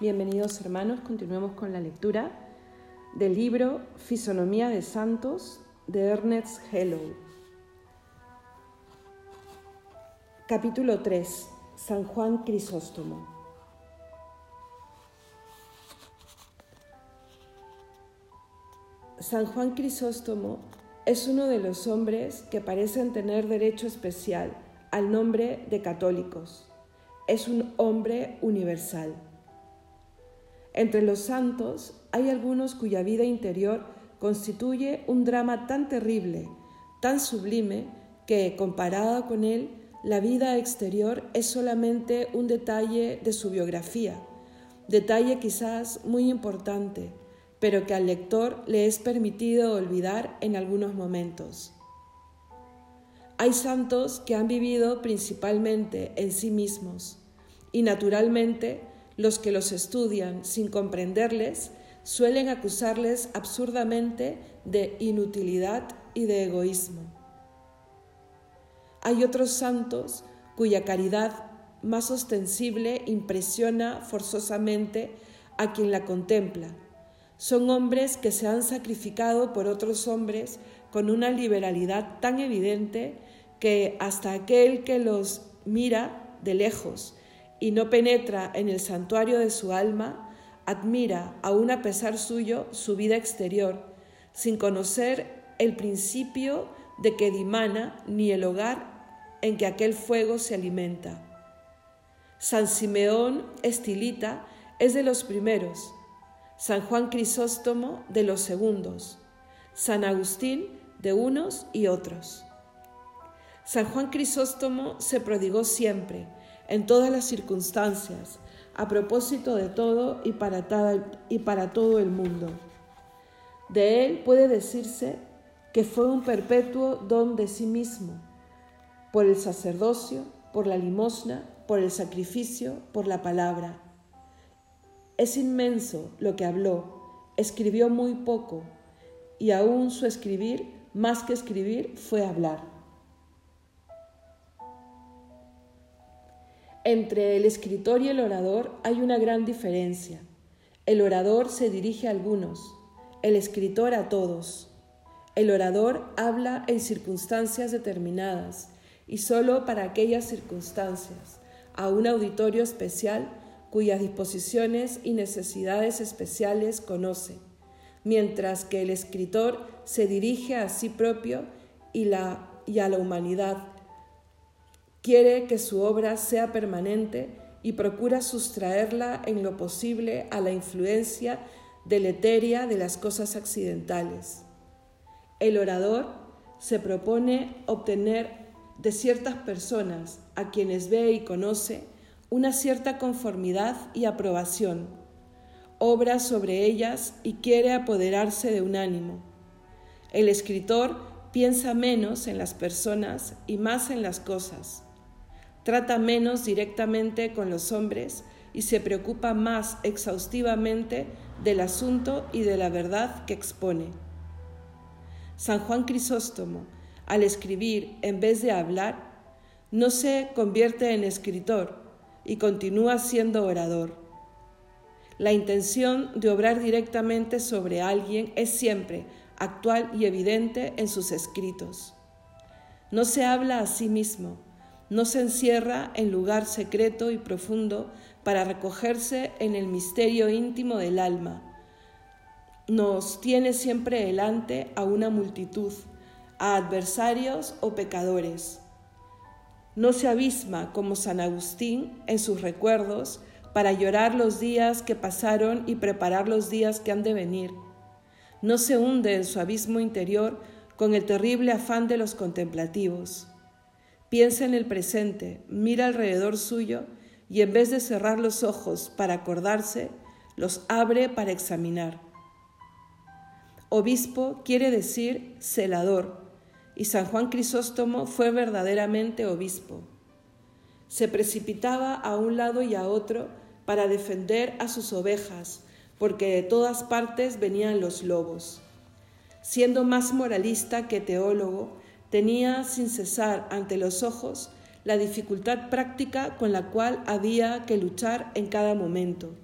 Bienvenidos hermanos, continuemos con la lectura del libro Fisonomía de Santos de Ernest Hello. Capítulo 3. San Juan Crisóstomo. San Juan Crisóstomo es uno de los hombres que parecen tener derecho especial al nombre de católicos. Es un hombre universal. Entre los santos hay algunos cuya vida interior constituye un drama tan terrible, tan sublime, que comparada con él, la vida exterior es solamente un detalle de su biografía, detalle quizás muy importante, pero que al lector le es permitido olvidar en algunos momentos. Hay santos que han vivido principalmente en sí mismos y naturalmente los que los estudian sin comprenderles suelen acusarles absurdamente de inutilidad y de egoísmo. Hay otros santos cuya caridad más ostensible impresiona forzosamente a quien la contempla son hombres que se han sacrificado por otros hombres con una liberalidad tan evidente que hasta aquel que los mira de lejos y no penetra en el santuario de su alma, admira, aun a pesar suyo, su vida exterior, sin conocer el principio de que dimana ni el hogar en que aquel fuego se alimenta. San Simeón Estilita es de los primeros, San Juan Crisóstomo de los segundos, San Agustín de unos y otros. San Juan Crisóstomo se prodigó siempre, en todas las circunstancias, a propósito de todo y para, todo el mundo. De él puede decirse que fue un perpetuo don de sí mismo, por el sacerdocio, por la limosna, por el sacrificio, por la palabra es inmenso lo que habló, escribió muy poco, y aún su escribir, más que escribir, fue hablar. Entre el escritor y el orador hay una gran diferencia. El orador se dirige a algunos, el escritor a todos. El orador habla en circunstancias determinadas y solo para aquellas circunstancias, a un auditorio especial cuyas disposiciones y necesidades especiales conoce, mientras que el escritor se dirige a sí propio y, y a la humanidad. Quiere que su obra sea permanente y procura sustraerla en lo posible a la influencia deleteria de las cosas accidentales. El orador se propone obtener de ciertas personas a quienes ve y conoce una cierta conformidad y aprobación, obra sobre ellas y quiere apoderarse de un ánimo. El escritor piensa menos en las personas y más en las cosas, trata menos directamente con los hombres y se preocupa más exhaustivamente del asunto y de la verdad que expone. San Juan Crisóstomo, al escribir en vez de hablar, no se convierte en escritor, y continúa siendo orador. La intención de obrar directamente sobre alguien es siempre actual y evidente en sus escritos. No se habla a sí mismo, no se encierra en lugar secreto y profundo para recogerse en el misterio íntimo del alma. Nos tiene siempre delante a una multitud, a adversarios o pecadores no se abisma como San Agustín en sus recuerdos para llorar los días que pasaron y preparar los días que han de venir. No se hunde en su abismo interior con el terrible afán de los contemplativos. Piensa en el presente, mira alrededor suyo y en vez de cerrar los ojos para acordarse, los abre para examinar. Obispo quiere decir celador, y San Juan Crisóstomo fue verdaderamente obispo. Se precipitaba a un lado y a otro para defender a sus ovejas, porque de todas partes venían los lobos. Siendo más moralista que teólogo, tenía sin cesar ante los ojos la dificultad práctica con la cual había que luchar en cada momento.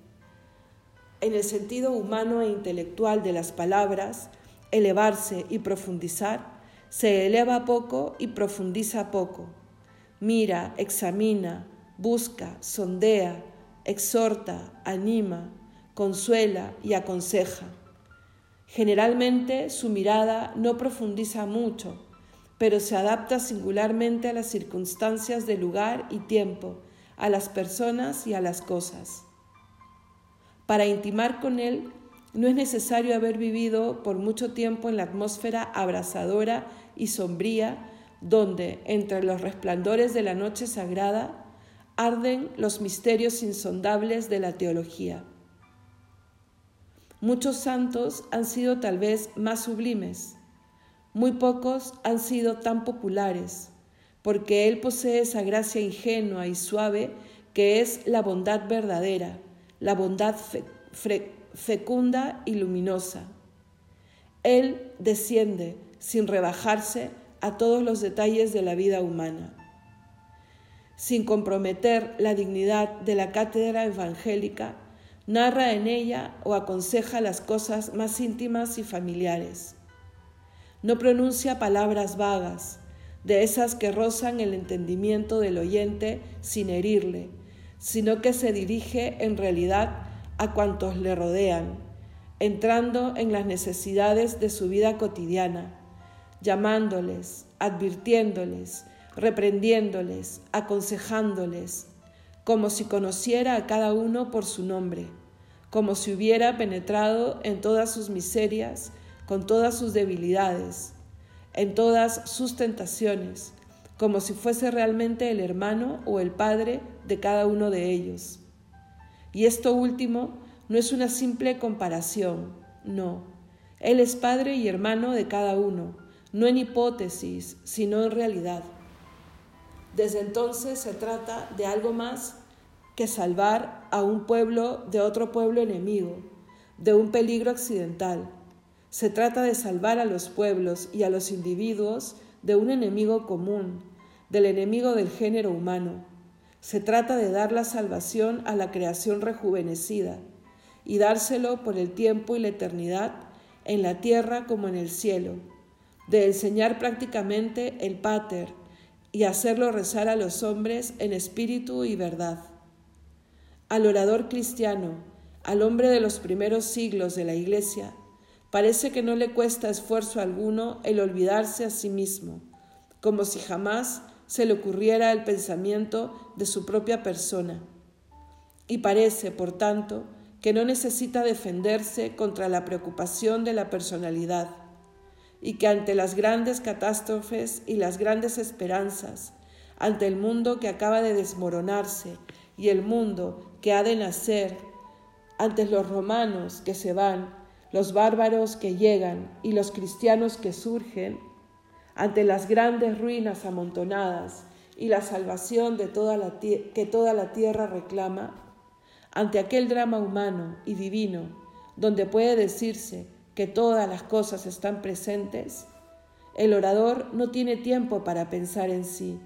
en el sentido humano e intelectual de las palabras, elevarse y profundizar, se eleva poco y profundiza poco. Mira, examina, busca, sondea, exhorta, anima, consuela y aconseja. Generalmente su mirada no profundiza mucho, pero se adapta singularmente a las circunstancias de lugar y tiempo, a las personas y a las cosas. Para intimar con Él no es necesario haber vivido por mucho tiempo en la atmósfera abrasadora y sombría donde, entre los resplandores de la noche sagrada, arden los misterios insondables de la teología. Muchos santos han sido tal vez más sublimes, muy pocos han sido tan populares, porque Él posee esa gracia ingenua y suave que es la bondad verdadera la bondad fecunda y luminosa. Él desciende sin rebajarse a todos los detalles de la vida humana. Sin comprometer la dignidad de la cátedra evangélica, narra en ella o aconseja las cosas más íntimas y familiares. No pronuncia palabras vagas, de esas que rozan el entendimiento del oyente sin herirle, sino que se dirige en realidad a cuantos le rodean, entrando en las necesidades de su vida cotidiana, llamándoles, advirtiéndoles, reprendiéndoles, aconsejándoles, como si conociera a cada uno por su nombre, como si hubiera penetrado en todas sus miserias, con todas sus debilidades, en todas sus tentaciones, como si fuese realmente el hermano o el padre de cada uno de ellos. Y esto último no es una simple comparación, no. Él es padre y hermano de cada uno, no en hipótesis, sino en realidad. Desde entonces se trata de algo más que salvar a un pueblo de otro pueblo enemigo, de un peligro accidental. Se trata de salvar a los pueblos y a los individuos de un enemigo común, del enemigo del género humano. Se trata de dar la salvación a la creación rejuvenecida y dárselo por el tiempo y la eternidad en la tierra como en el cielo, de enseñar prácticamente el pater y hacerlo rezar a los hombres en espíritu y verdad. Al orador cristiano, al hombre de los primeros siglos de la Iglesia, parece que no le cuesta esfuerzo alguno el olvidarse a sí mismo, como si jamás se le ocurriera el pensamiento de su propia persona. Y parece, por tanto, que no necesita defenderse contra la preocupación de la personalidad, y que ante las grandes catástrofes y las grandes esperanzas, ante el mundo que acaba de desmoronarse y el mundo que ha de nacer, ante los romanos que se van, los bárbaros que llegan y los cristianos que surgen, ante las grandes ruinas amontonadas y la salvación de toda la que toda la tierra reclama, ante aquel drama humano y divino donde puede decirse que todas las cosas están presentes, el orador no tiene tiempo para pensar en sí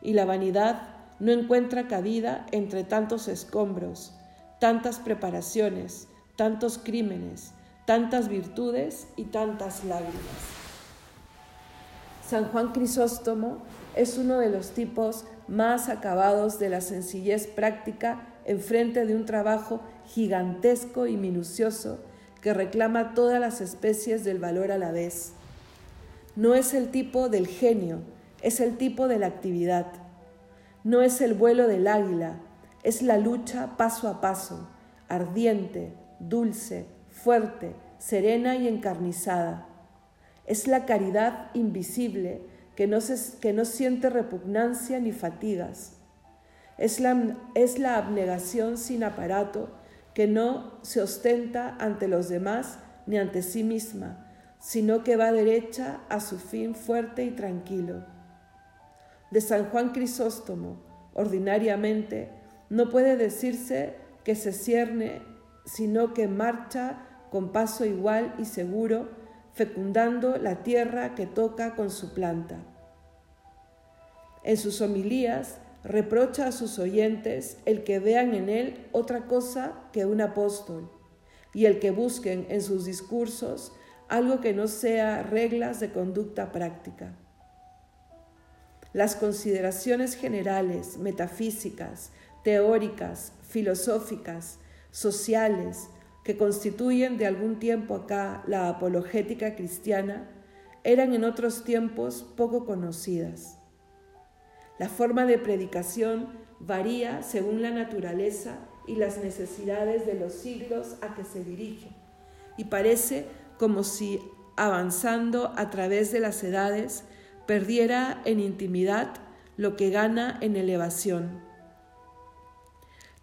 y la vanidad no encuentra cabida entre tantos escombros, tantas preparaciones, tantos crímenes, tantas virtudes y tantas lágrimas. San Juan Crisóstomo es uno de los tipos más acabados de la sencillez práctica en frente de un trabajo gigantesco y minucioso que reclama todas las especies del valor a la vez. No es el tipo del genio, es el tipo de la actividad. No es el vuelo del águila, es la lucha paso a paso, ardiente, dulce, fuerte, serena y encarnizada es la caridad invisible que no, que no siente repugnancia ni fatigas. Es la, es la abnegación sin aparato que no se ostenta ante los demás ni ante sí misma, sino que va derecha a su fin fuerte y tranquilo. De San Juan Crisóstomo, ordinariamente, no puede decirse que se cierne, sino que marcha con paso igual y seguro fecundando la tierra que toca con su planta. En sus homilías reprocha a sus oyentes el que vean en él otra cosa que un apóstol, y el que busquen en sus discursos algo que no sea reglas de conducta práctica. Las consideraciones generales, metafísicas, teóricas, filosóficas, sociales, que constituyen de algún tiempo acá la apologética cristiana, eran en otros tiempos poco conocidas. La forma de predicación varía según la naturaleza y las necesidades de los siglos a que se dirige, y parece como si avanzando a través de las edades perdiera en intimidad lo que gana en elevación.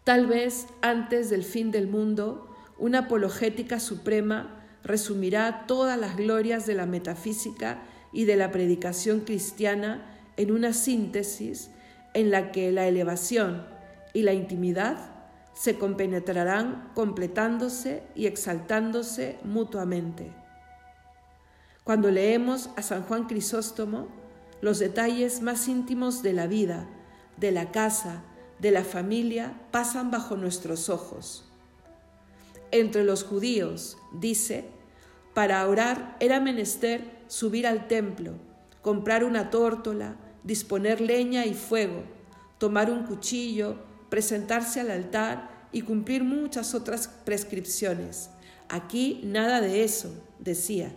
Tal vez antes del fin del mundo, una apologética suprema resumirá todas las glorias de la metafísica y de la predicación cristiana en una síntesis en la que la elevación y la intimidad se compenetrarán completándose y exaltándose mutuamente. Cuando leemos a San Juan Crisóstomo, los detalles más íntimos de la vida, de la casa, de la familia pasan bajo nuestros ojos. Entre los judíos, dice, para orar era menester subir al templo, comprar una tórtola, disponer leña y fuego, tomar un cuchillo, presentarse al altar y cumplir muchas otras prescripciones. Aquí nada de eso, decía.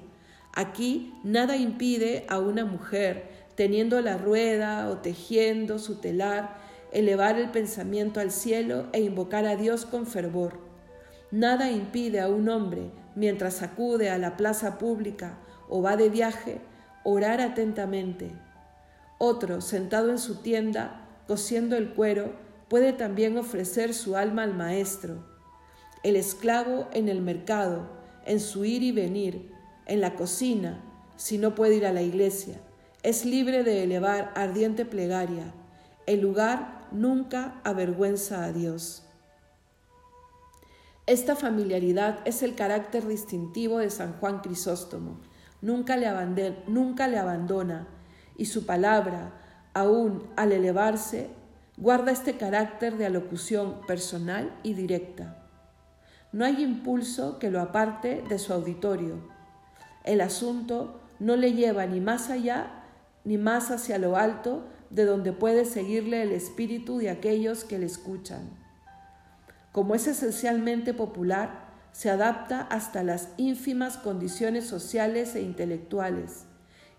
Aquí nada impide a una mujer, teniendo la rueda o tejiendo su telar, elevar el pensamiento al cielo e invocar a Dios con fervor. Nada impide a un hombre, mientras acude a la plaza pública o va de viaje, orar atentamente. Otro, sentado en su tienda, cosiendo el cuero, puede también ofrecer su alma al Maestro. El esclavo en el mercado, en su ir y venir, en la cocina, si no puede ir a la iglesia, es libre de elevar ardiente plegaria. El lugar nunca avergüenza a Dios. Esta familiaridad es el carácter distintivo de San Juan Crisóstomo. Nunca le, abandona, y su palabra, aún al elevarse, guarda este carácter de alocución personal y directa. No hay impulso que lo aparte de su auditorio. El asunto no le lleva ni más allá ni más hacia lo alto de donde puede seguirle el espíritu de aquellos que le escuchan. Como es esencialmente popular, se adapta hasta las ínfimas condiciones sociales e intelectuales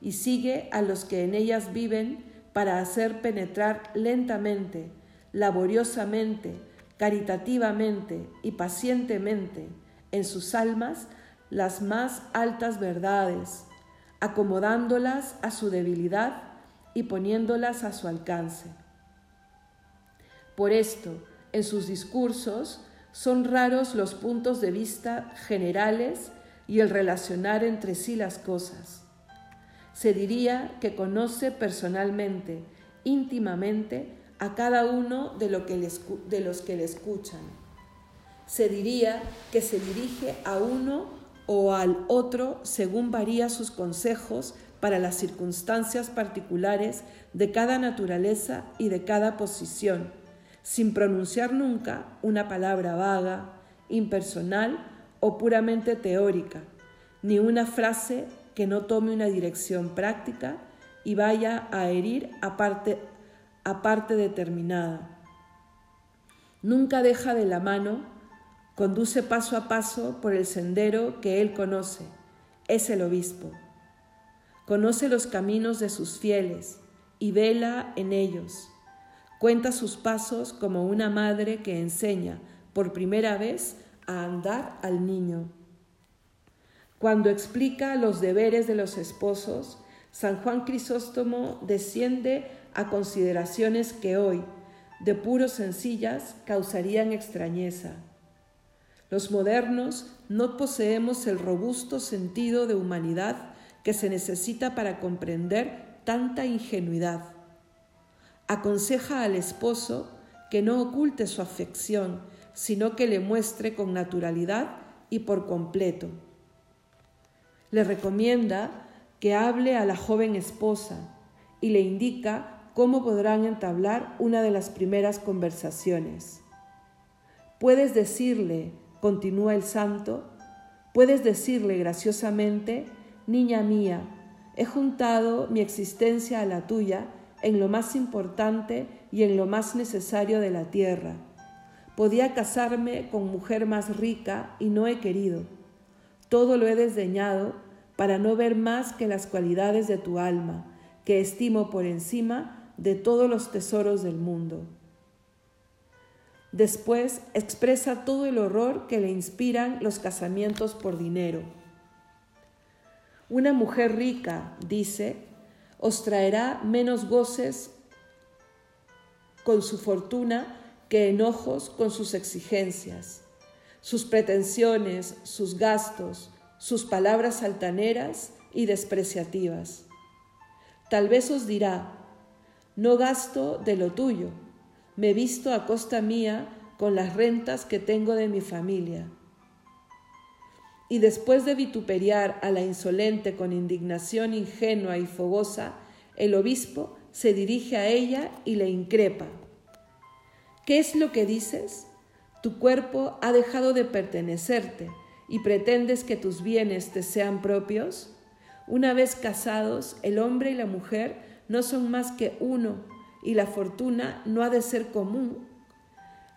y sigue a los que en ellas viven para hacer penetrar lentamente, laboriosamente, caritativamente y pacientemente en sus almas las más altas verdades, acomodándolas a su debilidad y poniéndolas a su alcance. Por esto, en sus discursos son raros los puntos de vista generales y el relacionar entre sí las cosas. Se diría que conoce personalmente, íntimamente, a cada uno de, de los que le escuchan. Se diría que se dirige a uno o al otro según varía sus consejos para las circunstancias particulares de cada naturaleza y de cada posición, sin pronunciar nunca una palabra vaga, impersonal o puramente teórica, ni una frase que no tome una dirección práctica y vaya a herir a parte, a parte determinada. Nunca deja de la mano Conduce paso a paso por el sendero que él conoce. Es el obispo. Conoce los caminos de sus fieles y vela en ellos. Cuenta sus pasos como una madre que enseña por primera vez a andar al niño. Cuando explica los deberes de los esposos, San Juan Crisóstomo desciende a consideraciones que hoy, de puro sencillas, causarían extrañeza. Los modernos no poseemos el robusto sentido de humanidad que se necesita para comprender tanta ingenuidad. Aconseja al esposo que no oculte su afección, sino que le muestre con naturalidad y por completo. Le recomienda que hable a la joven esposa y le indica cómo podrán entablar una de las primeras conversaciones. Puedes decirle, continúa el santo, puedes decirle graciosamente, Niña mía, he juntado mi existencia a la tuya en lo más importante y en lo más necesario de la tierra. Podía casarme con mujer más rica y no he querido. Todo lo he desdeñado para no ver más que las cualidades de tu alma, que estimo por encima de todos los tesoros del mundo. Después expresa todo el horror que le inspiran los casamientos por dinero. Una mujer rica, dice, os traerá menos goces con su fortuna que enojos con sus exigencias, sus pretensiones, sus gastos, sus palabras altaneras y despreciativas. Tal vez os dirá, no gasto de lo tuyo, me visto a costa mía con las rentas que tengo de mi familia. Y después de vituperiar a la insolente con indignación ingenua y fogosa, el obispo se dirige a ella y le increpa. ¿Qué es lo que dices? Tu cuerpo ha dejado de pertenecerte y pretendes que tus bienes te sean propios. Una vez casados, el hombre y la mujer no son más que uno y la fortuna no ha de ser común.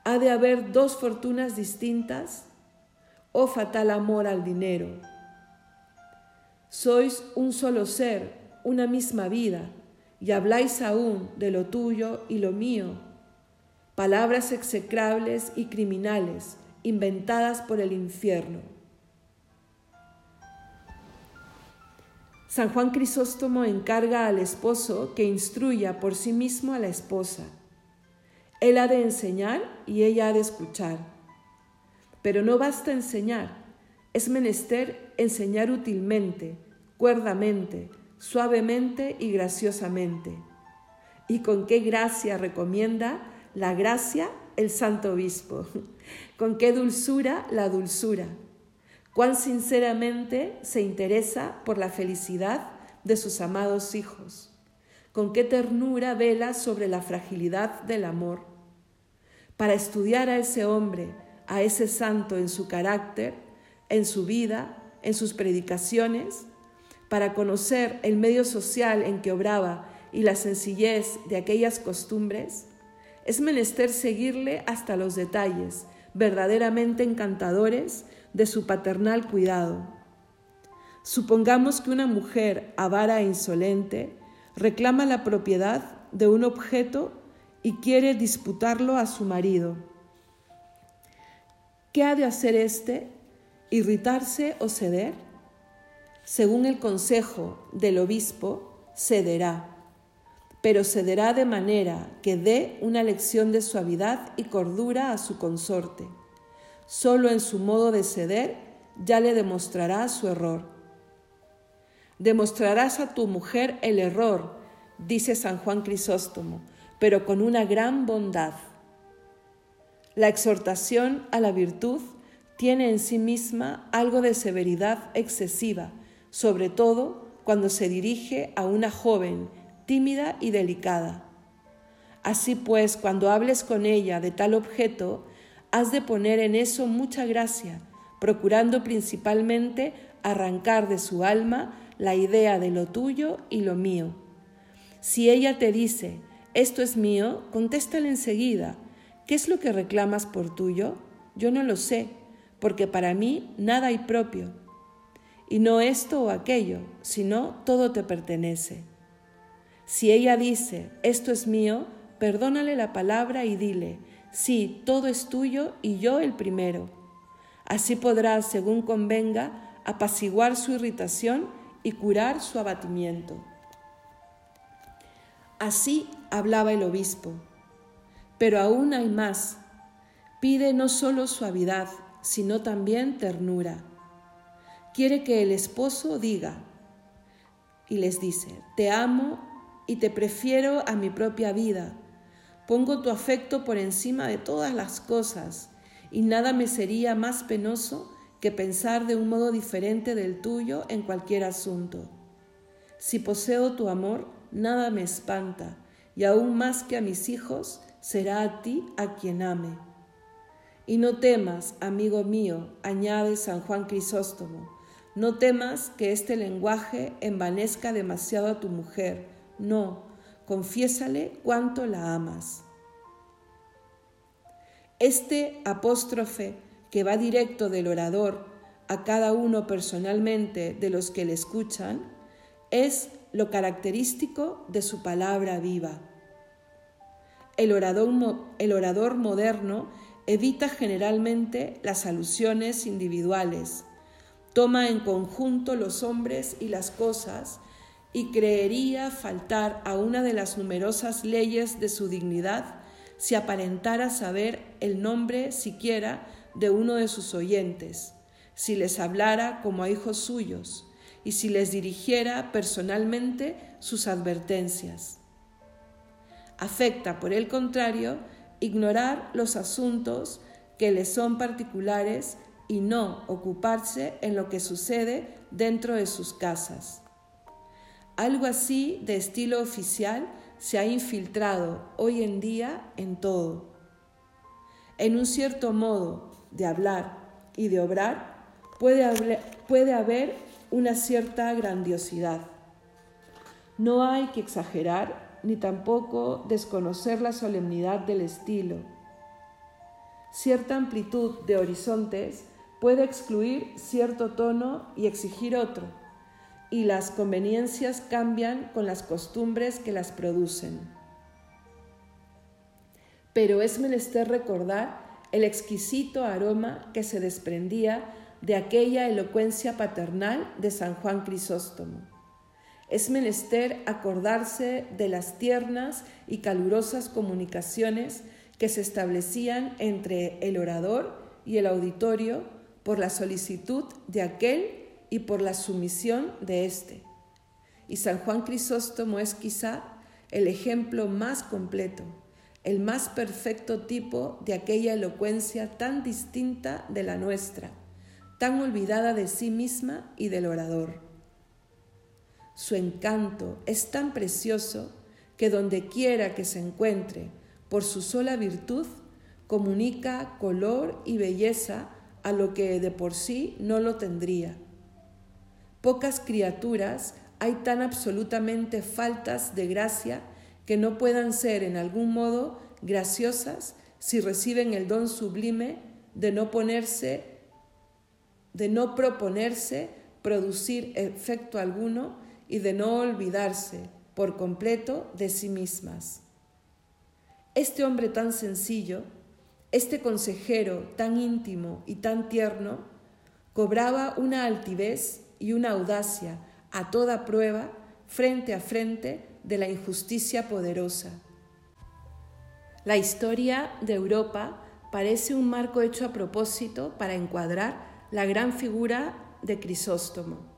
¿Ha de haber dos fortunas distintas? Oh fatal amor al dinero. Sois un solo ser, una misma vida, y habláis aún de lo tuyo y lo mío. Palabras execrables y criminales, inventadas por el infierno. San Juan Crisóstomo encarga al esposo que instruya por sí mismo a la esposa. Él ha de enseñar y ella ha de escuchar. Pero no basta enseñar, es menester enseñar útilmente, cuerdamente, suavemente y graciosamente. ¿Y con qué gracia recomienda la gracia el Santo Obispo? ¿Con qué dulzura la dulzura? cuán sinceramente se interesa por la felicidad de sus amados hijos, con qué ternura vela sobre la fragilidad del amor. Para estudiar a ese hombre, a ese santo en su carácter, en su vida, en sus predicaciones, para conocer el medio social en que obraba y la sencillez de aquellas costumbres, es menester seguirle hasta los detalles verdaderamente encantadores de su paternal cuidado. Supongamos que una mujer avara e insolente reclama la propiedad de un objeto y quiere disputarlo a su marido. ¿Qué ha de hacer éste? ¿Irritarse o ceder? Según el consejo del obispo, cederá, pero cederá de manera que dé una lección de suavidad y cordura a su consorte Solo en su modo de ceder ya le demostrarás su error. Demostrarás a tu mujer el error, dice San Juan Crisóstomo, pero con una gran bondad. La exhortación a la virtud tiene en sí misma algo de severidad excesiva, sobre todo cuando se dirige a una joven tímida y delicada. Así pues, cuando hables con ella de tal objeto, has de poner en eso mucha gracia, procurando principalmente arrancar de su alma la idea de lo tuyo y lo mío. Si ella te dice, esto es mío, contéstale enseguida, ¿qué es lo que reclamas por tuyo? Yo no lo sé, porque para mí nada hay propio. Y no esto o aquello, sino todo te pertenece. Si ella dice, esto es mío, perdónale la palabra y dile, Sí, todo es tuyo y yo el primero. Así podrás, según convenga, apaciguar su irritación y curar su abatimiento. Así hablaba el obispo. Pero aún hay más. Pide no solo suavidad, sino también ternura. Quiere que el esposo diga, y les dice, te amo y te prefiero a mi propia vida Pongo tu afecto por encima de todas las cosas, y nada me sería más penoso que pensar de un modo diferente del tuyo en cualquier asunto. Si poseo tu amor, nada me espanta, y aún más que a mis hijos, será a ti a quien ame. Y no temas, amigo mío, añade San Juan Crisóstomo, no temas que este lenguaje envanezca demasiado a tu mujer, no, confiésale cuánto la amas. Este apóstrofe que va directo del orador a cada uno personalmente de los que le escuchan es lo característico de su palabra viva. El orador, el orador moderno evita generalmente las alusiones individuales, toma en conjunto los hombres y las cosas y creería faltar a una de las numerosas leyes de su dignidad si aparentara saber el nombre siquiera de uno de sus oyentes, si les hablara como a hijos suyos y si les dirigiera personalmente sus advertencias. Afecta, por el contrario, ignorar los asuntos que le son particulares y no ocuparse en lo que sucede dentro de sus casas. Algo así de estilo oficial se ha infiltrado hoy en día en todo. En un cierto modo de hablar y de obrar puede, puede haber una cierta grandiosidad. No hay que exagerar ni tampoco desconocer la solemnidad del estilo. Cierta amplitud de horizontes puede excluir cierto tono y exigir otro y las conveniencias cambian con las costumbres que las producen. Pero es menester recordar el exquisito aroma que se desprendía de aquella elocuencia paternal de San Juan Crisóstomo. Es menester acordarse de las tiernas y calurosas comunicaciones que se establecían entre el orador y el auditorio por la solicitud de aquel y por la sumisión de éste. Y San Juan Crisóstomo es quizá el ejemplo más completo, el más perfecto tipo de aquella elocuencia tan distinta de la nuestra, tan olvidada de sí misma y del orador. Su encanto es tan precioso que donde quiera que se encuentre, por su sola virtud, comunica color y belleza a lo que de por sí no lo tendría. Pocas criaturas hay tan absolutamente faltas de gracia que no puedan ser en algún modo graciosas si reciben el don sublime de no ponerse, de no proponerse producir efecto alguno y de no olvidarse por completo de sí mismas. Este hombre tan sencillo, este consejero tan íntimo y tan tierno, cobraba una altivez y una audacia a toda prueba frente a frente de la injusticia poderosa. La historia de Europa parece un marco hecho a propósito para encuadrar la gran figura de Crisóstomo.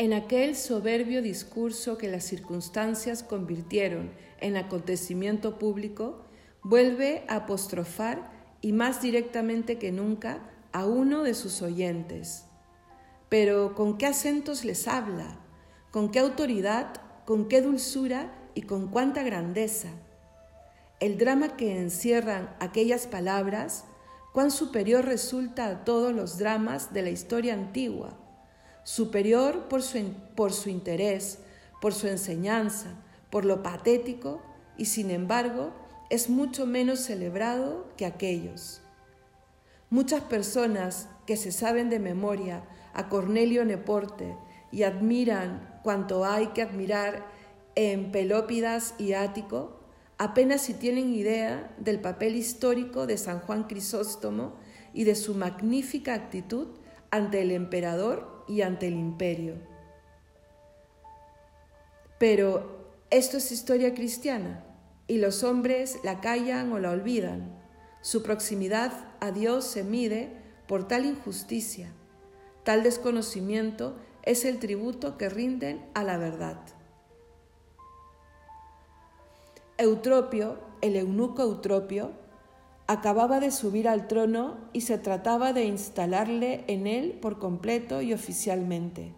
En aquel soberbio discurso que las circunstancias convirtieron en acontecimiento público, vuelve a apostrofar y más directamente que nunca a uno de sus oyentes, pero con qué acentos les habla, con qué autoridad, con qué dulzura y con cuánta grandeza. El drama que encierran aquellas palabras, cuán superior resulta a todos los dramas de la historia antigua, superior por su, por su interés, por su enseñanza, por lo patético, y sin embargo es mucho menos celebrado que aquellos. Muchas personas que se saben de memoria a Cornelio Neporte y admiran cuanto hay que admirar en Pelópidas y Ático, apenas si tienen idea del papel histórico de San Juan Crisóstomo y de su magnífica actitud ante el emperador y ante el imperio. Pero esto es historia cristiana y los hombres la callan o la olvidan. Su proximidad a Dios se mide por tal injusticia Tal desconocimiento es el tributo que rinden a la verdad. Eutropio, el eunuco Eutropio, acababa de subir al trono y se trataba de instalarle en él por completo y oficialmente.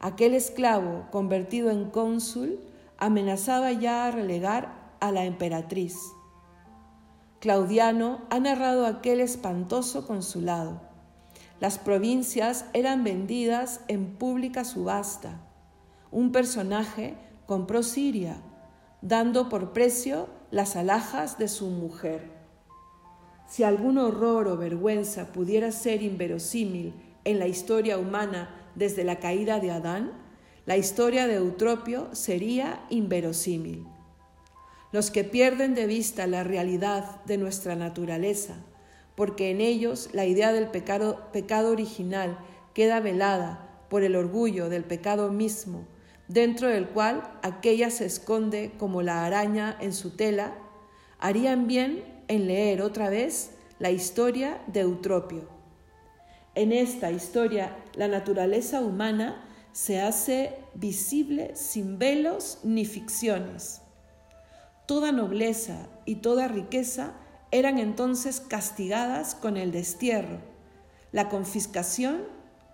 Aquel esclavo, convertido en cónsul, amenazaba ya a relegar a la emperatriz. Claudiano ha narrado aquel espantoso consulado. Las provincias eran vendidas en pública subasta. Un personaje compró Siria, dando por precio las alhajas de su mujer. Si algún horror o vergüenza pudiera ser inverosímil en la historia humana desde la caída de Adán, la historia de Eutropio sería inverosímil. Los que pierden de vista la realidad de nuestra naturaleza, porque en ellos la idea del pecado, pecado original queda velada por el orgullo del pecado mismo, dentro del cual aquella se esconde como la araña en su tela, harían bien en leer otra vez la historia de Eutropio. En esta historia, la naturaleza humana se hace visible sin velos ni ficciones. Toda nobleza y toda riqueza eran entonces castigadas con el destierro, la confiscación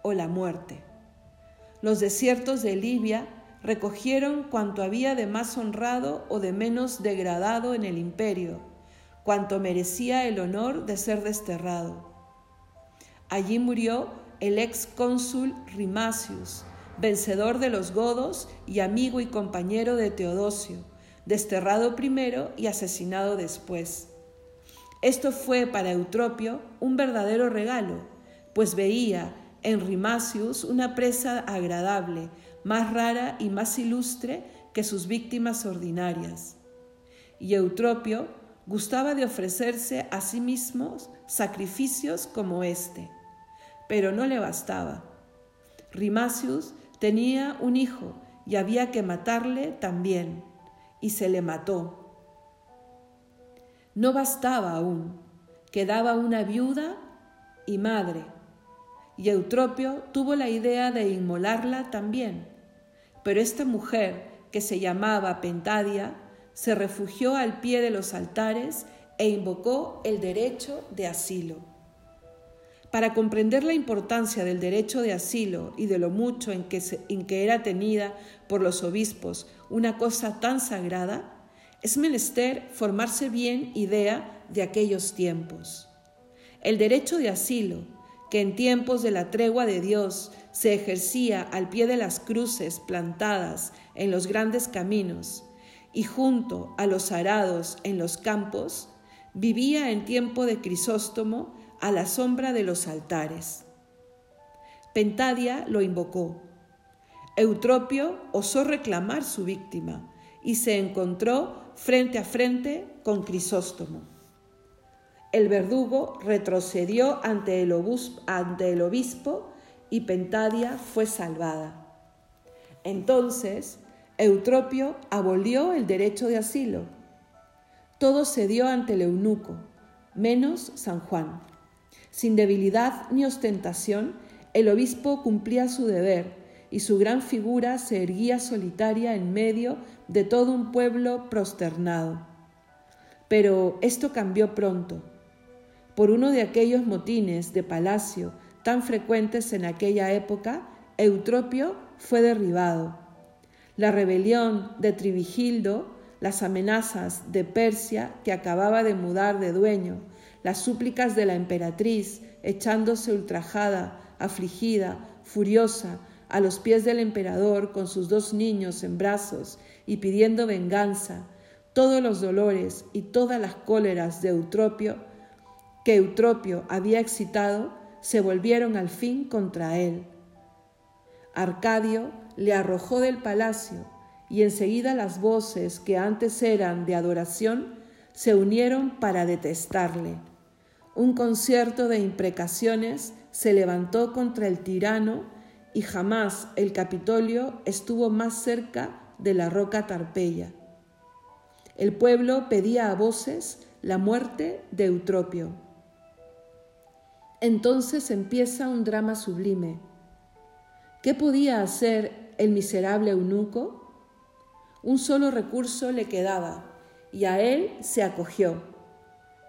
o la muerte. Los desiertos de Libia recogieron cuanto había de más honrado o de menos degradado en el imperio, cuanto merecía el honor de ser desterrado. Allí murió el ex cónsul Rimacius, vencedor de los godos y amigo y compañero de Teodosio, desterrado primero y asesinado después. Esto fue para Eutropio un verdadero regalo, pues veía en Rimacius una presa agradable, más rara y más ilustre que sus víctimas ordinarias. Y Eutropio gustaba de ofrecerse a sí mismo sacrificios como este, pero no le bastaba. Rimacius tenía un hijo y había que matarle también, y se le mató. No bastaba aún, quedaba una viuda y madre, y Eutropio tuvo la idea de inmolarla también, pero esta mujer, que se llamaba Pentadia, se refugió al pie de los altares e invocó el derecho de asilo. Para comprender la importancia del derecho de asilo y de lo mucho en que, en que era tenida por los obispos una cosa tan sagrada, es menester formarse bien idea de aquellos tiempos. El derecho de asilo, que en tiempos de la tregua de Dios se ejercía al pie de las cruces plantadas en los grandes caminos y junto a los arados en los campos, vivía en tiempo de Crisóstomo a la sombra de los altares. Pentadia lo invocó. Eutropio osó reclamar su víctima y se encontró frente a frente con Crisóstomo. El verdugo retrocedió ante el, obispo y Pentadia fue salvada. Entonces, Eutropio abolió el derecho de asilo. Todo se dio ante el eunuco, menos San Juan. Sin debilidad ni ostentación, el obispo cumplía su deber y su gran figura se erguía solitaria en medio de todo un pueblo prosternado. Pero esto cambió pronto. Por uno de aquellos motines de palacio tan frecuentes en aquella época, Eutropio fue derribado. La rebelión de Trivigildo, las amenazas de Persia que acababa de mudar de dueño, las súplicas de la emperatriz, echándose ultrajada, afligida, furiosa, a los pies del emperador con sus dos niños en brazos y pidiendo venganza, todos los dolores y todas las cóleras de Eutropio que Eutropio había excitado se volvieron al fin contra él. Arcadio le arrojó del palacio y enseguida las voces que antes eran de adoración se unieron para detestarle un concierto de imprecaciones se levantó contra el tirano y jamás el Capitolio estuvo más cerca de la roca Tarpeya. El pueblo pedía a voces la muerte de Eutropio. Entonces empieza un drama sublime. ¿Qué podía hacer el miserable eunuco? Un solo recurso le quedaba y a él se acogió.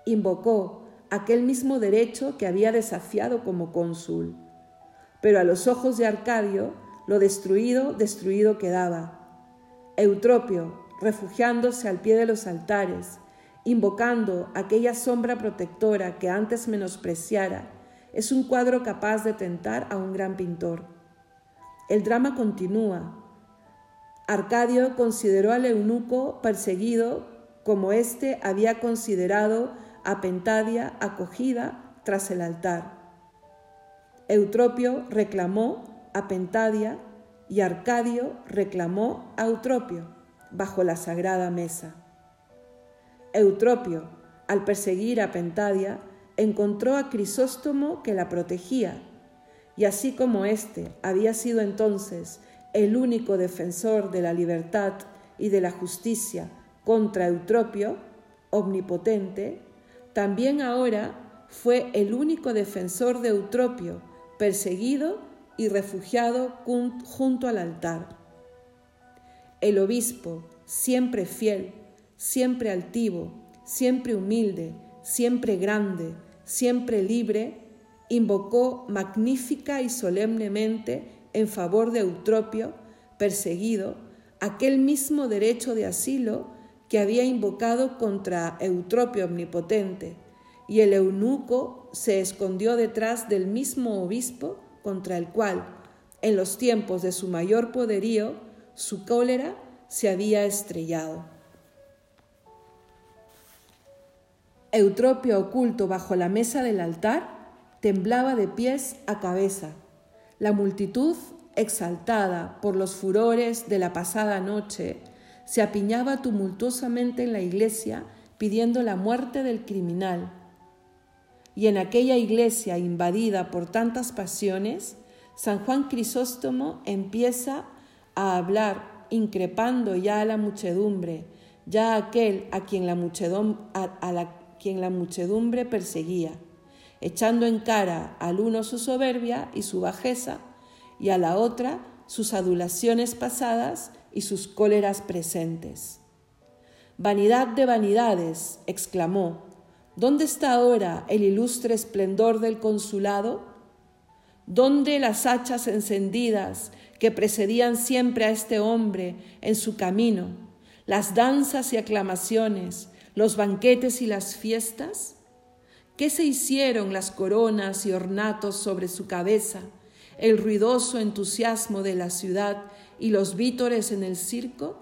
Invocó aquel mismo derecho que había desafiado como cónsul. Pero a los ojos de Arcadio, lo destruido, destruido quedaba. Eutropio, refugiándose al pie de los altares, invocando aquella sombra protectora que antes menospreciara, es un cuadro capaz de tentar a un gran pintor. El drama continúa. Arcadio consideró al eunuco perseguido como éste había considerado a Pentadia acogida tras el altar. Eutropio reclamó a Pentadia y Arcadio reclamó a Eutropio bajo la sagrada mesa. Eutropio, al perseguir a Pentadia, encontró a Crisóstomo que la protegía, y así como éste había sido entonces el único defensor de la libertad y de la justicia contra Eutropio, omnipotente, también ahora fue el único defensor de Eutropio, perseguido y refugiado junto al altar. El obispo, siempre fiel, siempre altivo, siempre humilde, siempre grande, siempre libre, invocó magnífica y solemnemente en favor de Eutropio, perseguido, aquel mismo derecho de asilo que había invocado contra Eutropio omnipotente, y el eunuco se escondió detrás del mismo obispo contra el cual, en los tiempos de su mayor poderío, su cólera se había estrellado. Eutropio oculto bajo la mesa del altar temblaba de pies a cabeza. La multitud, exaltada por los furores de la pasada noche, se apiñaba tumultuosamente en la iglesia pidiendo la muerte del criminal. Y en aquella iglesia invadida por tantas pasiones, San Juan Crisóstomo empieza a hablar, increpando ya a la muchedumbre, ya a aquel a quien la, quien la muchedumbre perseguía, echando en cara al uno su soberbia y su bajeza, y a la otra sus adulaciones pasadas y sus cóleras presentes. Vanidad de vanidades, exclamó, ¿dónde está ahora el ilustre esplendor del consulado? ¿Dónde las hachas encendidas que precedían siempre a este hombre en su camino, las danzas y aclamaciones, los banquetes y las fiestas? ¿Qué se hicieron las coronas y ornatos sobre su cabeza, el ruidoso entusiasmo de la ciudad y los vítores en el circo?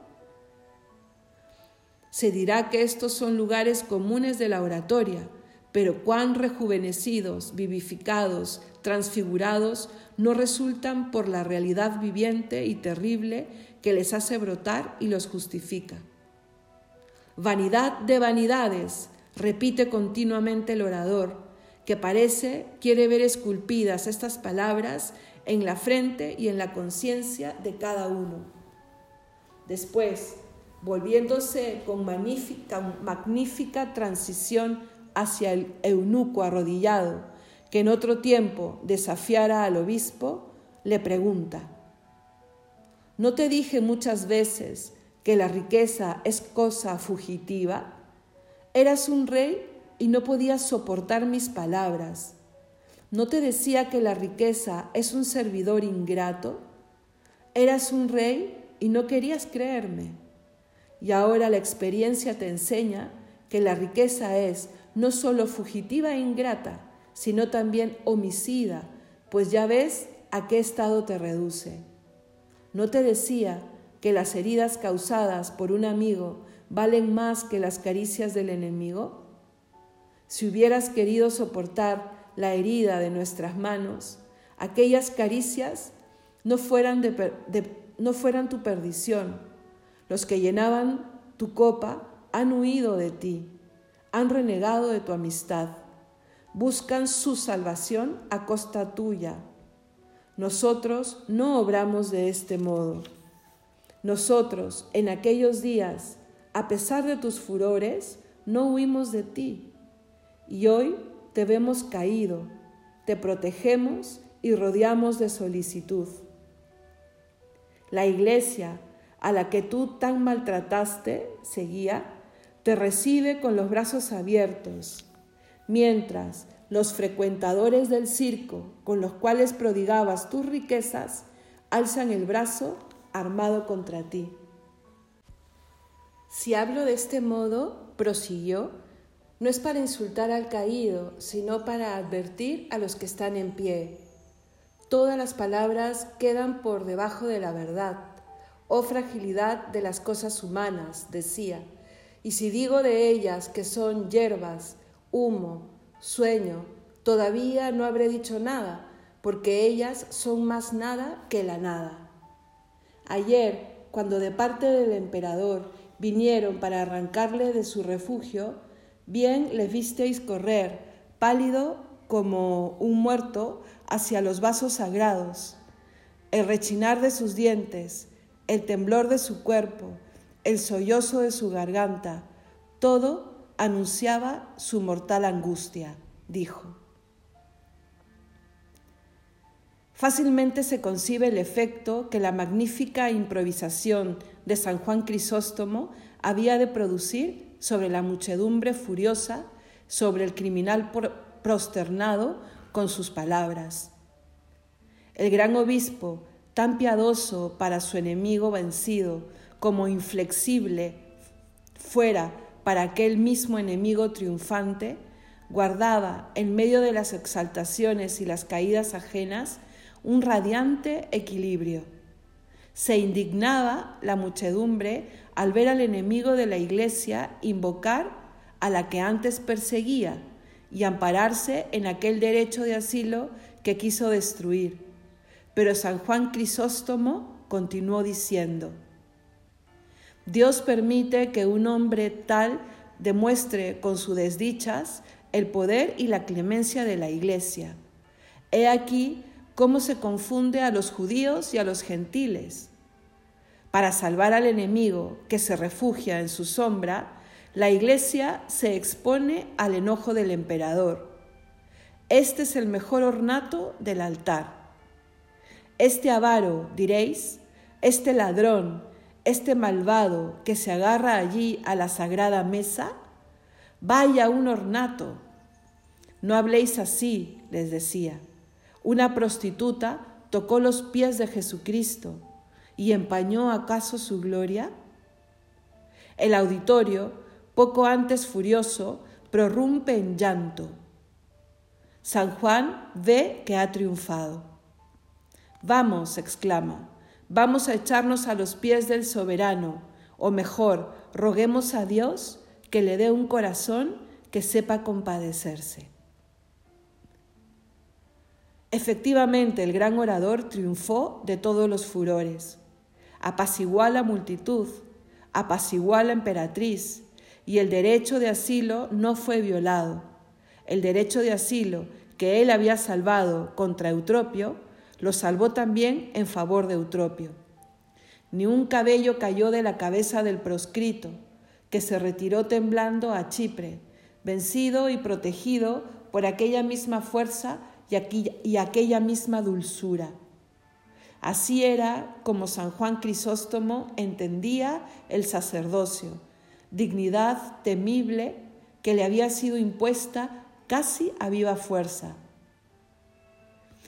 Se dirá que estos son lugares comunes de la oratoria, pero cuán rejuvenecidos, vivificados, transfigurados no resultan por la realidad viviente y terrible que les hace brotar y los justifica. Vanidad de vanidades, repite continuamente el orador, que parece quiere ver esculpidas estas palabras en la frente y en la conciencia de cada uno. Después, volviéndose con magnífica, magnífica transición hacia el eunuco arrodillado, que en otro tiempo desafiara al obispo, le pregunta, ¿no te dije muchas veces que la riqueza es cosa fugitiva? Eras un rey y no podías soportar mis palabras. ¿No te decía que la riqueza es un servidor ingrato? Eras un rey y no querías creerme. Y ahora la experiencia te enseña que la riqueza es no solo fugitiva e ingrata, sino también homicida, pues ya ves a qué estado te reduce. ¿No te decía que las heridas causadas por un amigo valen más que las caricias del enemigo? Si hubieras querido soportar la herida de nuestras manos, aquellas caricias no fueran, tu perdición. Los que llenaban tu copa han huido de ti, han renegado de tu amistad, buscan su salvación a costa tuya. Nosotros no obramos de este modo. Nosotros, en aquellos días, a pesar de tus furores, no huimos de ti. Y hoy te vemos caído, te protegemos y rodeamos de solicitud. La iglesia a la que tú tan maltrataste, seguía, te recibe con los brazos abiertos, mientras los frecuentadores del circo con los cuales prodigabas tus riquezas alzan el brazo armado contra ti. Si hablo de este modo, prosiguió, no es para insultar al caído, sino para advertir a los que están en pie. Todas las palabras quedan por debajo de la verdad. Oh fragilidad de las cosas humanas, decía, y si digo de ellas que son hierbas, humo, sueño, todavía no habré dicho nada, porque ellas son más nada que la nada. Ayer, cuando de parte del emperador vinieron para arrancarle de su refugio, bien le visteis correr, pálido como un muerto, hacia los vasos sagrados. El rechinar de sus dientes, el temblor de su cuerpo, el sollozo de su garganta, todo anunciaba su mortal angustia, dijo. Fácilmente se concibe el efecto que la magnífica improvisación de San Juan Crisóstomo había de producir sobre la muchedumbre furiosa, sobre el criminal prosternado con sus palabras. El gran obispo, tan piadoso para su enemigo vencido, como inflexible fuera para aquel mismo enemigo triunfante, guardaba en medio de las exaltaciones y las caídas ajenas un radiante equilibrio. Se indignaba la muchedumbre al ver al enemigo de la iglesia invocar a la que antes perseguía y ampararse en aquel derecho de asilo que quiso destruir. Pero San Juan Crisóstomo continuó diciendo, Dios permite que un hombre tal demuestre con sus desdichas el poder y la clemencia de la iglesia. He aquí cómo se confunde a los judíos y a los gentiles. Para salvar al enemigo que se refugia en su sombra, la iglesia se expone al enojo del emperador. Este es el mejor ornato del altar. Este avaro, diréis, este ladrón, este malvado que se agarra allí a la sagrada mesa, vaya un ornato. No habléis así, les decía. Una prostituta tocó los pies de Jesucristo y empañó acaso su gloria? El auditorio, poco antes furioso, prorrumpe en llanto. San Juan ve que ha triunfado. Vamos, exclama, vamos a echarnos a los pies del soberano, o mejor, roguemos a Dios que le dé un corazón que sepa compadecerse. Efectivamente, el gran orador triunfó de todos los furores. Apaciguó a la multitud, apaciguó a la emperatriz, y el derecho de asilo no fue violado. El derecho de asilo que él había salvado contra Eutropio, lo salvó también en favor de Eutropio. Ni un cabello cayó de la cabeza del proscrito, que se retiró temblando a Chipre, vencido y protegido por aquella misma fuerza y, aquella misma dulzura. Así era como San Juan Crisóstomo entendía el sacerdocio, dignidad temible que le había sido impuesta casi a viva fuerza.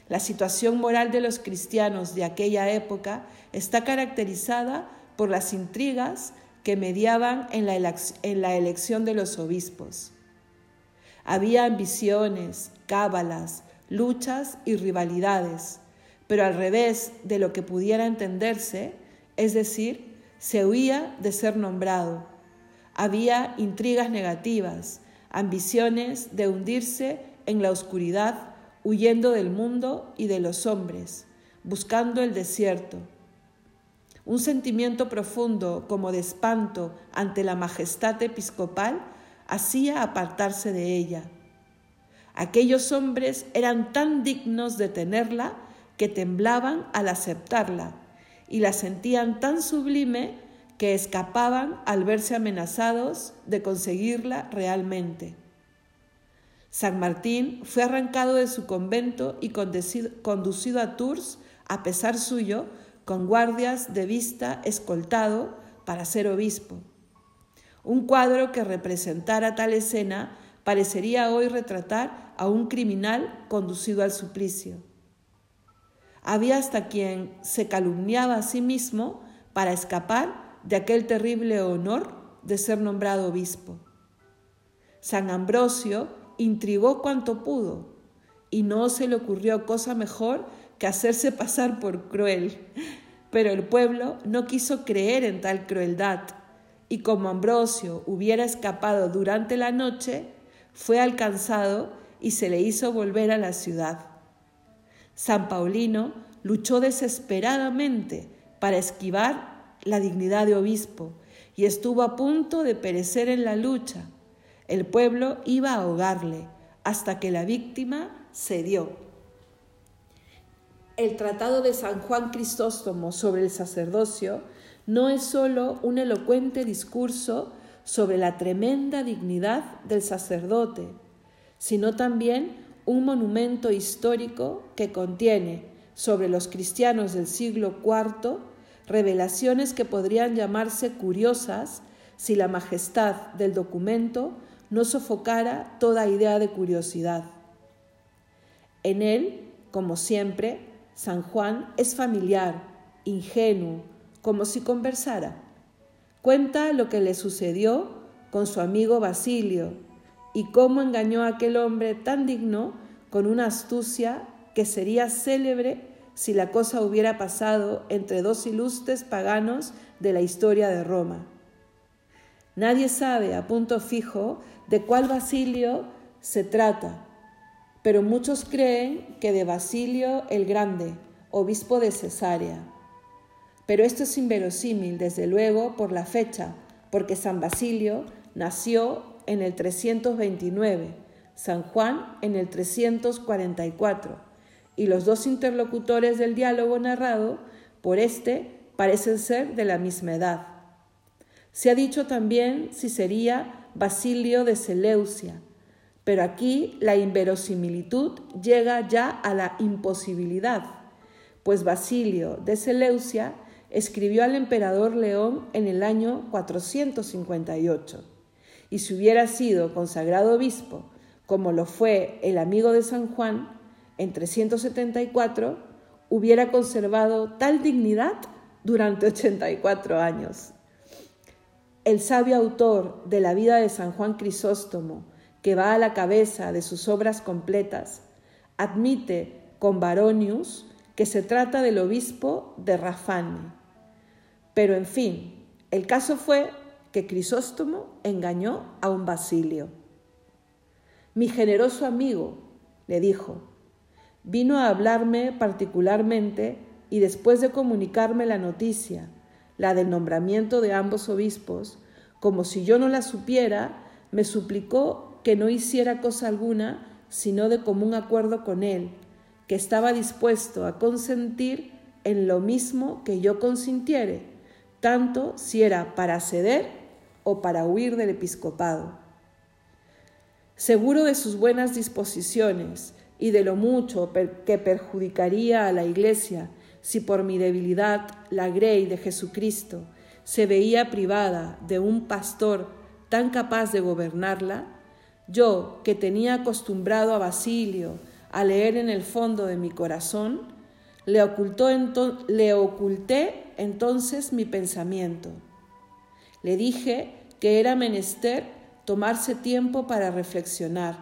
La situación moral de los cristianos de aquella época está caracterizada por las intrigas que mediaban en la, elección de los obispos. Había ambiciones, cábalas, luchas y rivalidades, pero al revés de lo que pudiera entenderse, es decir, se huía de ser nombrado. Había intrigas negativas, ambiciones de hundirse en la oscuridad, huyendo del mundo y de los hombres, buscando el desierto. Un sentimiento profundo como de espanto ante la majestad episcopal hacía apartarse de ella Aquellos hombres eran tan dignos de tenerla que temblaban al aceptarla y la sentían tan sublime que escapaban al verse amenazados de conseguirla realmente. San Martín fue arrancado de su convento y conducido a Tours, a pesar suyo, con guardias de vista escoltado para ser obispo. Un cuadro que representara tal escena parecería hoy retratar a un criminal conducido al suplicio. Había hasta quien se calumniaba a sí mismo para escapar de aquel terrible honor de ser nombrado obispo. San Ambrosio intrigó cuanto pudo y no se le ocurrió cosa mejor que hacerse pasar por cruel. Pero el pueblo no quiso creer en tal crueldad y como Ambrosio hubiera escapado durante la noche, fue alcanzado y se le hizo volver a la ciudad. San Paulino luchó desesperadamente para esquivar la dignidad de obispo y estuvo a punto de perecer en la lucha. El pueblo iba a ahogarle hasta que la víctima cedió. El tratado de San Juan Crisóstomo sobre el sacerdocio no es sólo un elocuente discurso sobre la tremenda dignidad del sacerdote, sino también un monumento histórico que contiene sobre los cristianos del siglo IV revelaciones que podrían llamarse curiosas si la majestad del documento no sofocara toda idea de curiosidad. En él, como siempre, San Juan es familiar, ingenuo, como si conversara. Cuenta lo que le sucedió con su amigo Basilio y cómo engañó a aquel hombre tan digno con una astucia que sería célebre si la cosa hubiera pasado entre dos ilustres paganos de la historia de Roma. Nadie sabe a punto fijo de cuál Basilio se trata, pero muchos creen que de Basilio el Grande, obispo de Cesarea. Pero esto es inverosímil, desde luego, por la fecha, porque San Basilio nació en el 329, San Juan en el 344, y los dos interlocutores del diálogo narrado por este parecen ser de la misma edad. Se ha dicho también si sería Basilio de Seleucia, pero aquí la inverosimilitud llega ya a la imposibilidad, pues Basilio de Seleucia escribió al emperador León en el año 458. Y si hubiera sido consagrado obispo, como lo fue el amigo de San Juan, en 374, hubiera conservado tal dignidad durante 84 años. El sabio autor de la vida de San Juan Crisóstomo, que va a la cabeza de sus obras completas, admite con Baronius que se trata del obispo de Rafani. Pero en fin, el caso fue que Crisóstomo engañó a un Basilio. Mi generoso amigo, le dijo, vino a hablarme particularmente y después de comunicarme la noticia, la del nombramiento de ambos obispos, como si yo no la supiera, me suplicó que no hiciera cosa alguna sino de común acuerdo con él, que estaba dispuesto a consentir en lo mismo que yo consintiere tanto si era para ceder o para huir del episcopado. Seguro de sus buenas disposiciones y de lo mucho que perjudicaría a la Iglesia si por mi debilidad la Grey de Jesucristo se veía privada de un pastor tan capaz de gobernarla, yo que tenía acostumbrado a Basilio a leer en el fondo de mi corazón, le, ocultó le oculté entonces mi pensamiento. Le dije que era menester tomarse tiempo para reflexionar,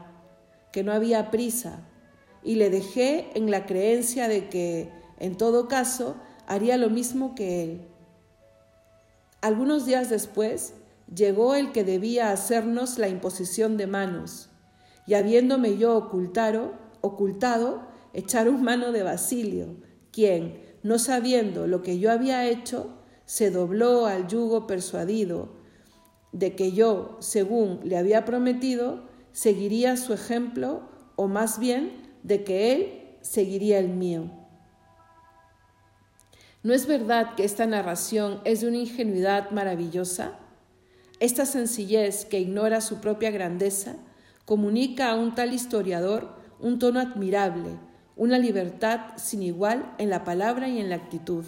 que no había prisa, y le dejé en la creencia de que, en todo caso, haría lo mismo que él. Algunos días después llegó el que debía hacernos la imposición de manos, y habiéndome yo ocultado, ocultado echaron mano de Basilio, quien, no sabiendo lo que yo había hecho, se dobló al yugo persuadido de que yo, según le había prometido, seguiría su ejemplo, o más bien de que él seguiría el mío. ¿No es verdad que esta narración es de una ingenuidad maravillosa? Esta sencillez que ignora su propia grandeza comunica a un tal historiador un tono admirable, una libertad sin igual en la palabra y en la actitud.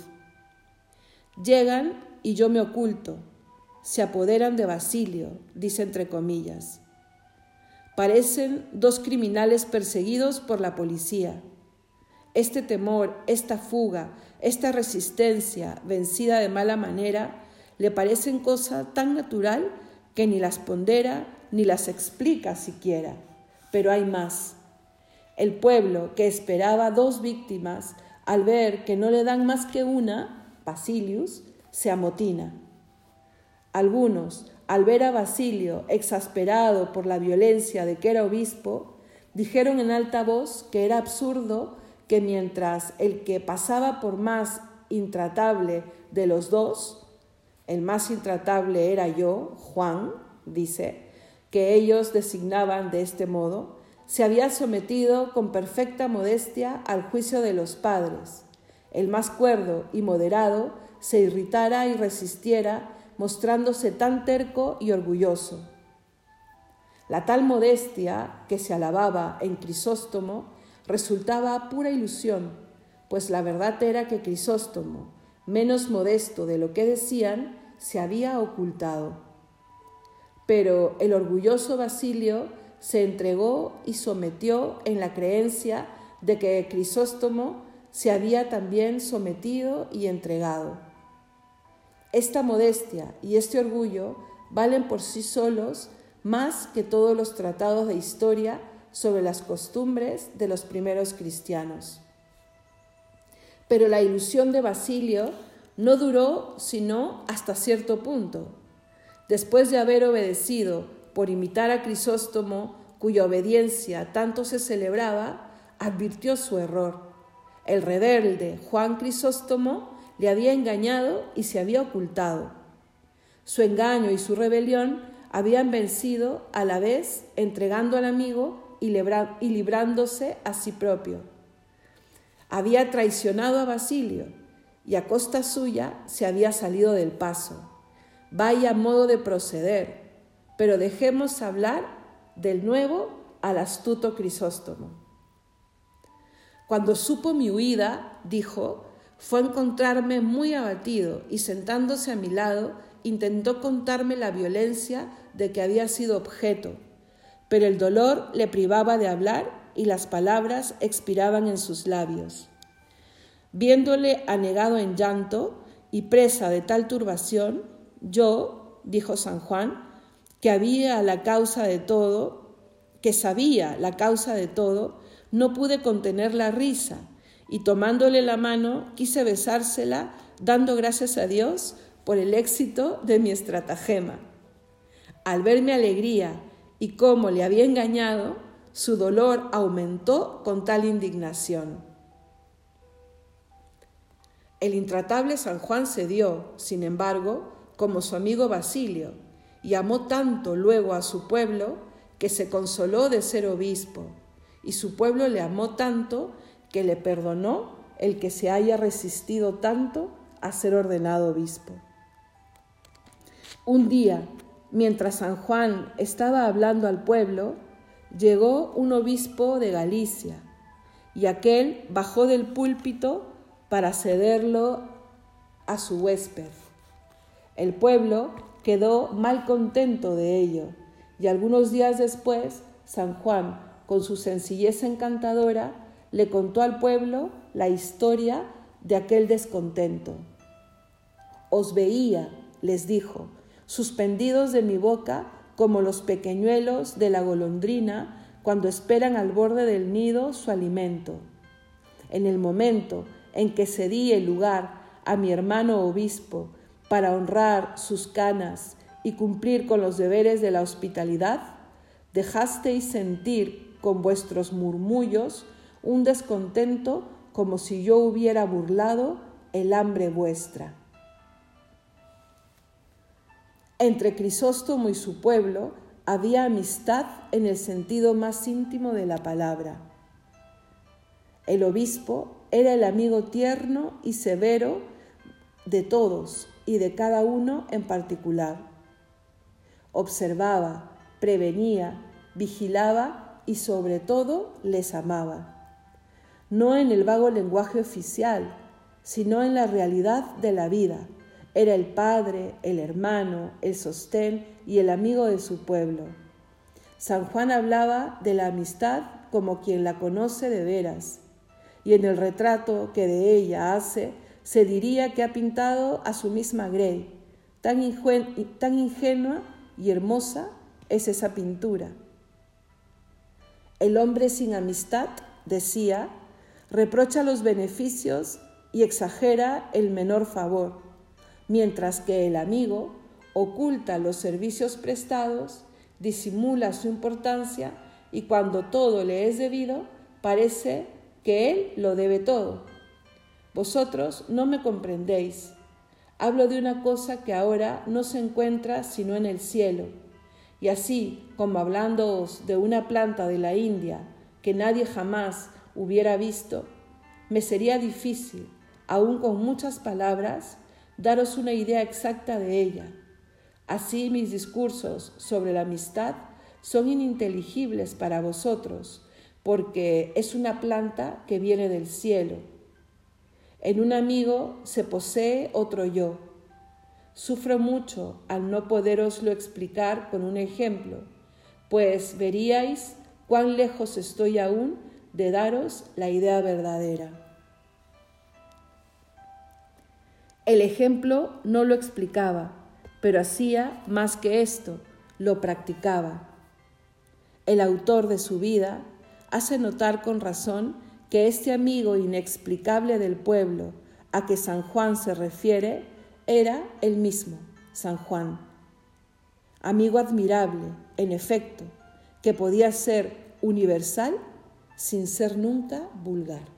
Llegan y yo me oculto, se apoderan de Basilio, dice entre comillas. Parecen dos criminales perseguidos por la policía. Este temor, esta fuga, esta resistencia vencida de mala manera, le parecen cosa tan natural que ni las pondera ni las explica siquiera. Pero hay más. El pueblo que esperaba dos víctimas, al ver que no le dan más que una, Basilius, se amotina. Algunos, al ver a Basilio exasperado por la violencia de que era obispo, dijeron en alta voz que era absurdo que mientras el que pasaba por más intratable de los dos, el más intratable era yo, Juan, dice, que ellos designaban de este modo, se había sometido con perfecta modestia al juicio de los padres. El más cuerdo y moderado se irritara y resistiera, mostrándose tan terco y orgulloso. La tal modestia que se alababa en Crisóstomo resultaba pura ilusión, pues la verdad era que Crisóstomo, menos modesto de lo que decían, se había ocultado. Pero el orgulloso Basilio se entregó y sometió en la creencia de que Crisóstomo se había también sometido y entregado. Esta modestia y este orgullo valen por sí solos más que todos los tratados de historia sobre las costumbres de los primeros cristianos. Pero la ilusión de Basilio no duró sino hasta cierto punto. Después de haber obedecido por imitar a Crisóstomo, cuya obediencia tanto se celebraba, advirtió su error. El rebelde Juan Crisóstomo le había engañado y se había ocultado. Su engaño y su rebelión habían vencido a la vez entregando al amigo y librándose a sí propio. Había traicionado a Basilio y a costa suya se había salido del paso. Vaya modo de proceder, pero dejemos hablar del nuevo al astuto Crisóstomo. Cuando supo mi huida, dijo, fue encontrarme muy abatido y sentándose a mi lado intentó contarme la violencia de que había sido objeto, pero el dolor le privaba de hablar y las palabras expiraban en sus labios. Viéndole anegado en llanto y presa de tal turbación, yo, dijo San Juan, que había la causa de todo, que sabía la causa de todo, no pude contener la risa y tomándole la mano quise besársela dando gracias a Dios por el éxito de mi estratagema. Al ver mi alegría y cómo le había engañado, su dolor aumentó con tal indignación. El intratable San Juan cedió, sin embargo, como su amigo Basilio, y amó tanto luego a su pueblo que se consoló de ser obispo, y su pueblo le amó tanto que le perdonó el que se haya resistido tanto a ser ordenado obispo. Un día, mientras San Juan estaba hablando al pueblo, llegó un obispo de Galicia y aquel bajó del púlpito para cederlo a su huésped. El pueblo quedó mal contento de ello y algunos días después San Juan, con su sencillez encantadora, le contó al pueblo la historia de aquel descontento. Os veía, les dijo, suspendidos de mi boca como los pequeñuelos de la golondrina cuando esperan al borde del nido su alimento. En el momento en que cedí el lugar a mi hermano obispo para honrar sus canas y cumplir con los deberes de la hospitalidad, dejasteis sentir con vuestros murmullos un descontento como si yo hubiera burlado el hambre vuestra. Entre Crisóstomo y su pueblo había amistad en el sentido más íntimo de la palabra. El obispo era el amigo tierno y severo de todos y de cada uno en particular. Observaba, prevenía, vigilaba y sobre todo les amaba no en el vago lenguaje oficial, sino en la realidad de la vida. Era el padre, el hermano, el sostén y el amigo de su pueblo. San Juan hablaba de la amistad como quien la conoce de veras, y en el retrato que de ella hace, se diría que ha pintado a su misma Grey, tan, tan ingenua y hermosa es esa pintura. El hombre sin amistad, decía, reprocha los beneficios y exagera el menor favor, mientras que el amigo oculta los servicios prestados, disimula su importancia y cuando todo le es debido, parece que él lo debe todo. Vosotros no me comprendéis. Hablo de una cosa que ahora no se encuentra sino en el cielo. Y así como hablándoos de una planta de la India que nadie jamás hubiera visto, me sería difícil, aun con muchas palabras, daros una idea exacta de ella. Así mis discursos sobre la amistad son ininteligibles para vosotros, porque es una planta que viene del cielo. En un amigo se posee otro yo. Sufro mucho al no poderoslo explicar con un ejemplo, pues veríais cuán lejos estoy aún de daros la idea verdadera. El ejemplo no lo explicaba, pero hacía más que esto, lo practicaba. El autor de su vida hace notar con razón que este amigo inexplicable del pueblo a que San Juan se refiere era el mismo, San Juan. Amigo admirable, en efecto, que podía ser universal sin ser nunca vulgar.